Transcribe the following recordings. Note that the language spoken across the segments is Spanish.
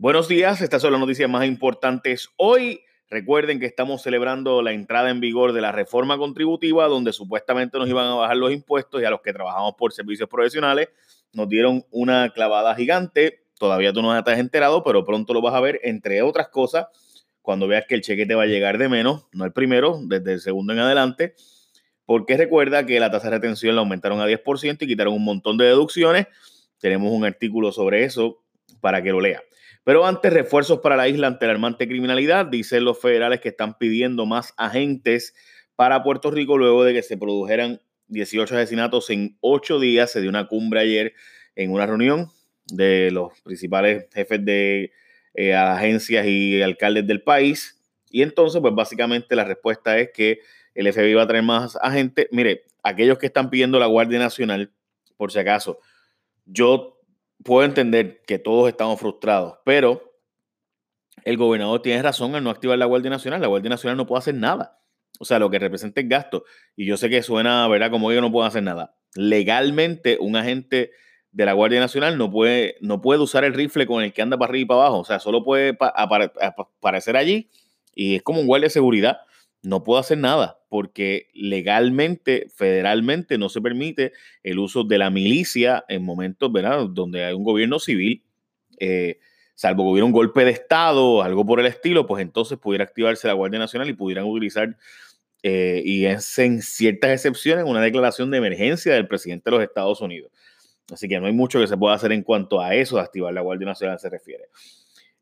Buenos días, estas son las noticias más importantes hoy. Recuerden que estamos celebrando la entrada en vigor de la reforma contributiva, donde supuestamente nos iban a bajar los impuestos y a los que trabajamos por servicios profesionales nos dieron una clavada gigante. Todavía tú no estás enterado, pero pronto lo vas a ver, entre otras cosas, cuando veas que el cheque te va a llegar de menos, no el primero, desde el segundo en adelante, porque recuerda que la tasa de retención la aumentaron a 10% y quitaron un montón de deducciones. Tenemos un artículo sobre eso para que lo lea. Pero antes, refuerzos para la isla ante la alarmante criminalidad. Dicen los federales que están pidiendo más agentes para Puerto Rico luego de que se produjeran 18 asesinatos en 8 días. Se dio una cumbre ayer en una reunión de los principales jefes de eh, agencias y alcaldes del país. Y entonces, pues básicamente la respuesta es que el FBI va a traer más agentes. Mire, aquellos que están pidiendo la Guardia Nacional, por si acaso, yo puedo entender que todos estamos frustrados, pero el gobernador tiene razón al no activar la Guardia Nacional. La Guardia Nacional no puede hacer nada. O sea, lo que representa el gasto. Y yo sé que suena, ¿verdad? Como que no puede hacer nada. Legalmente, un agente de la Guardia Nacional no puede, no puede usar el rifle con el que anda para arriba y para abajo. O sea, solo puede aparecer allí y es como un guardia de seguridad no puedo hacer nada porque legalmente, federalmente, no se permite el uso de la milicia en momentos ¿verdad? donde hay un gobierno civil, eh, salvo que hubiera un golpe de Estado o algo por el estilo, pues entonces pudiera activarse la Guardia Nacional y pudieran utilizar, eh, y es en ciertas excepciones, una declaración de emergencia del presidente de los Estados Unidos. Así que no hay mucho que se pueda hacer en cuanto a eso de activar la Guardia Nacional se refiere.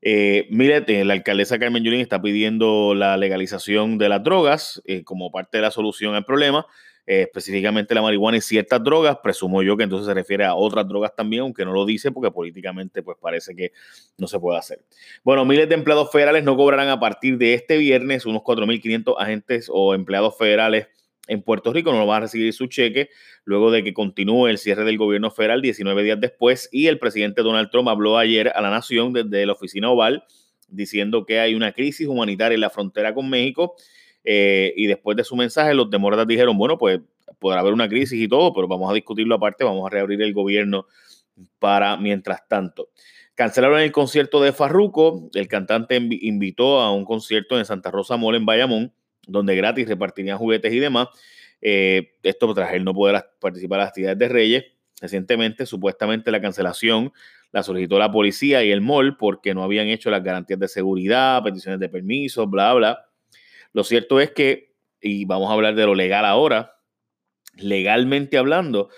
Eh, mire, eh, la alcaldesa Carmen Yulín está pidiendo la legalización de las drogas eh, como parte de la solución al problema, eh, específicamente la marihuana y ciertas drogas. Presumo yo que entonces se refiere a otras drogas también, aunque no lo dice porque políticamente pues parece que no se puede hacer. Bueno, miles de empleados federales no cobrarán a partir de este viernes unos 4.500 agentes o empleados federales en Puerto Rico no van a recibir su cheque luego de que continúe el cierre del gobierno federal 19 días después y el presidente Donald Trump habló ayer a la nación desde la oficina oval diciendo que hay una crisis humanitaria en la frontera con México eh, y después de su mensaje los demócratas dijeron, bueno, pues podrá haber una crisis y todo, pero vamos a discutirlo aparte, vamos a reabrir el gobierno para mientras tanto. Cancelaron el concierto de Farruco, el cantante invitó a un concierto en Santa Rosa Mall en Bayamón donde gratis repartirían juguetes y demás. Eh, esto tras él no poder participar en las actividades de Reyes. Recientemente, supuestamente, la cancelación la solicitó la policía y el MOL porque no habían hecho las garantías de seguridad, peticiones de permiso, bla, bla. Lo cierto es que, y vamos a hablar de lo legal ahora, legalmente hablando,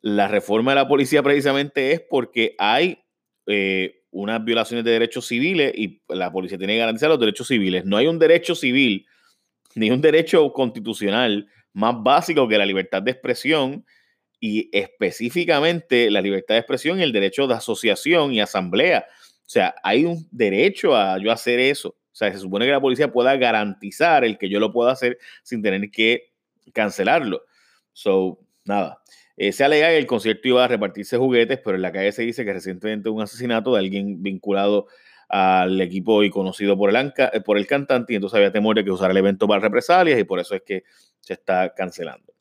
la reforma de la policía precisamente es porque hay eh, unas violaciones de derechos civiles y la policía tiene que garantizar los derechos civiles. No hay un derecho civil ni un derecho constitucional más básico que la libertad de expresión y específicamente la libertad de expresión y el derecho de asociación y asamblea. O sea, hay un derecho a yo hacer eso. O sea, se supone que la policía pueda garantizar el que yo lo pueda hacer sin tener que cancelarlo. So, nada. Eh, se alega que el concierto iba a repartirse juguetes, pero en la calle se dice que recientemente un asesinato de alguien vinculado al equipo y conocido por el, eh, por el cantante y entonces había temor de que usara el evento para represalias y por eso es que se está cancelando.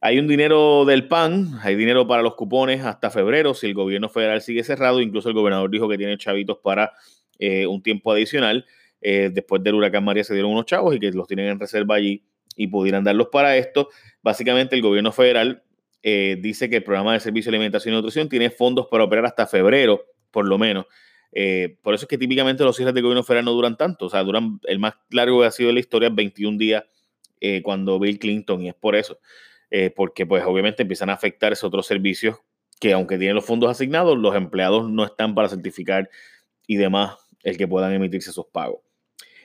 Hay un dinero del PAN, hay dinero para los cupones hasta febrero si el gobierno federal sigue cerrado, incluso el gobernador dijo que tiene chavitos para eh, un tiempo adicional. Eh, después del huracán María se dieron unos chavos y que los tienen en reserva allí y pudieran darlos para esto. Básicamente el gobierno federal dice que el programa de servicio de alimentación y nutrición tiene fondos para operar hasta febrero, por lo menos. Eh, por eso es que típicamente los cierres de gobierno federal no duran tanto. O sea, duran, el más largo que ha sido de la historia, 21 días eh, cuando Bill Clinton, y es por eso. Eh, porque pues obviamente empiezan a afectar esos otros servicios que aunque tienen los fondos asignados, los empleados no están para certificar y demás el que puedan emitirse esos pagos.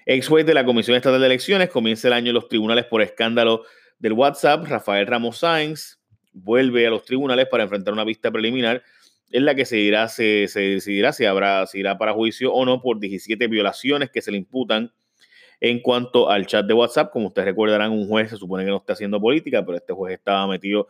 Ex juez de la Comisión Estatal de Elecciones comienza el año en los tribunales por escándalo del WhatsApp. Rafael Ramos Sáenz vuelve a los tribunales para enfrentar una vista preliminar en la que se, dirá, se, decidirá si, habrá, si irá para juicio o no por 17 violaciones que se le imputan en cuanto al chat de WhatsApp. Como ustedes recordarán, un juez se supone que no está haciendo política, pero este juez estaba metido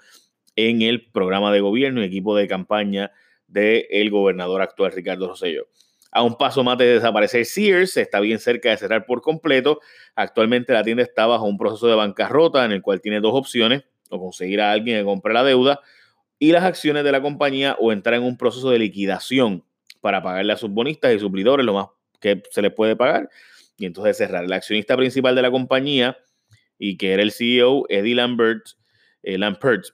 en el programa de gobierno y equipo de campaña del gobernador actual Ricardo Rosselló. A un paso más de desaparecer Sears, está bien cerca de cerrar por completo. Actualmente la tienda está bajo un proceso de bancarrota en el cual tiene dos opciones, o conseguir a alguien que compre la deuda y las acciones de la compañía o entrar en un proceso de liquidación para pagarle a sus bonistas y suplidores lo más que se les puede pagar y entonces cerrar. El accionista principal de la compañía y que era el CEO, Eddie Lambert, eh,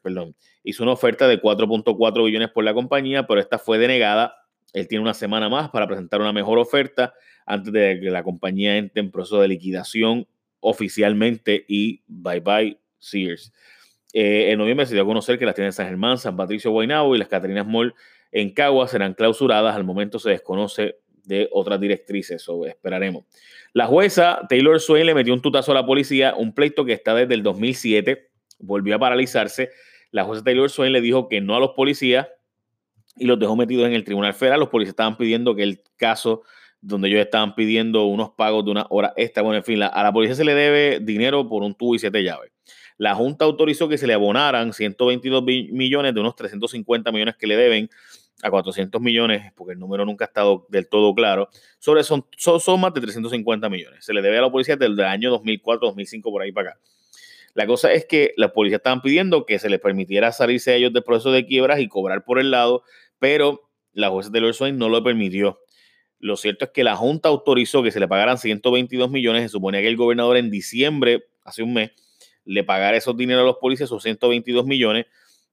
perdón, hizo una oferta de 4.4 billones por la compañía, pero esta fue denegada. Él tiene una semana más para presentar una mejor oferta antes de que la compañía entre en proceso de liquidación oficialmente y bye bye Sears. Eh, en noviembre se dio a conocer que las tiendas San Germán, San Patricio, Guaynabo y las Catrinas Mall en Cagua serán clausuradas. Al momento se desconoce de otras directrices, o esperaremos. La jueza Taylor Swain le metió un tutazo a la policía, un pleito que está desde el 2007, volvió a paralizarse. La jueza Taylor Swain le dijo que no a los policías y los dejó metidos en el tribunal federal. Los policías estaban pidiendo que el caso donde ellos estaban pidiendo unos pagos de una hora extra. Bueno, en fin, a la policía se le debe dinero por un tubo y siete llaves. La Junta autorizó que se le abonaran 122 millones de unos 350 millones que le deben a 400 millones, porque el número nunca ha estado del todo claro, sobre son, son, más de 350 millones. Se le debe a la policía desde el año 2004, 2005, por ahí para acá. La cosa es que la policía estaban pidiendo que se les permitiera salirse a ellos del proceso de quiebras y cobrar por el lado, pero la jueza de Swain no lo permitió. Lo cierto es que la Junta autorizó que se le pagaran 122 millones. Se suponía que el gobernador en diciembre, hace un mes, le pagara esos dineros a los policías, esos 122 millones.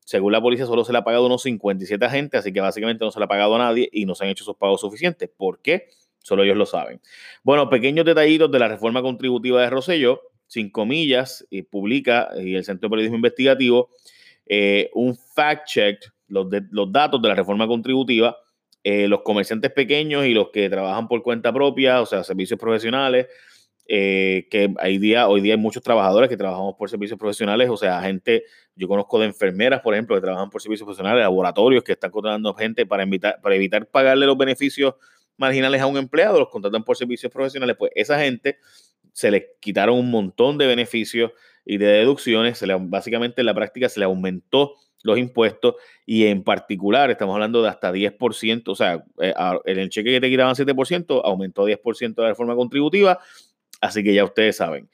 Según la policía, solo se le ha pagado unos 57 agentes, así que básicamente no se le ha pagado a nadie y no se han hecho esos pagos suficientes. ¿Por qué? Solo ellos lo saben. Bueno, pequeños detallitos de la reforma contributiva de Rosselló, sin comillas, y publica y el Centro de Periodismo Investigativo eh, un fact-check, los datos de la reforma contributiva eh, los comerciantes pequeños y los que trabajan por cuenta propia, o sea, servicios profesionales, eh, que hay día, hoy día hay muchos trabajadores que trabajamos por servicios profesionales, o sea, gente, yo conozco de enfermeras, por ejemplo, que trabajan por servicios profesionales, laboratorios que están contratando gente para, evitar, para evitar pagarle los beneficios marginales a un empleado, los contratan por servicios profesionales, pues esa gente se les quitaron un montón de beneficios y de deducciones, se le, básicamente en la práctica se le aumentó los impuestos y en particular estamos hablando de hasta 10%, o sea, eh, en el cheque que te quitaban 7%, aumentó 10% la reforma contributiva, así que ya ustedes saben.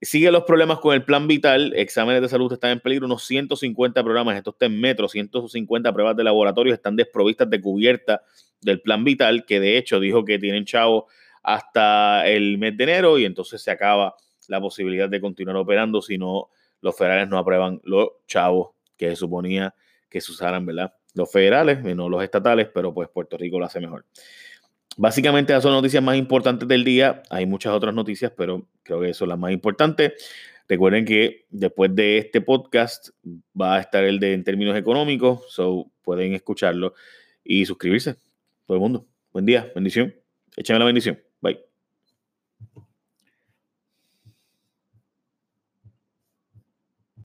Sigue los problemas con el plan vital, exámenes de salud están en peligro, unos 150 programas, esto está en metro, 150 pruebas de laboratorio están desprovistas de cubierta del plan vital, que de hecho dijo que tienen chavo hasta el mes de enero y entonces se acaba la posibilidad de continuar operando si no los federales no aprueban los chavos que se suponía que se usaran, ¿verdad? Los federales, no los estatales, pero pues Puerto Rico lo hace mejor. Básicamente esas son las noticias más importantes del día. Hay muchas otras noticias, pero creo que son las más importantes. Recuerden que después de este podcast va a estar el de en términos económicos, so pueden escucharlo y suscribirse. Todo el mundo. Buen día, bendición. Échame la bendición.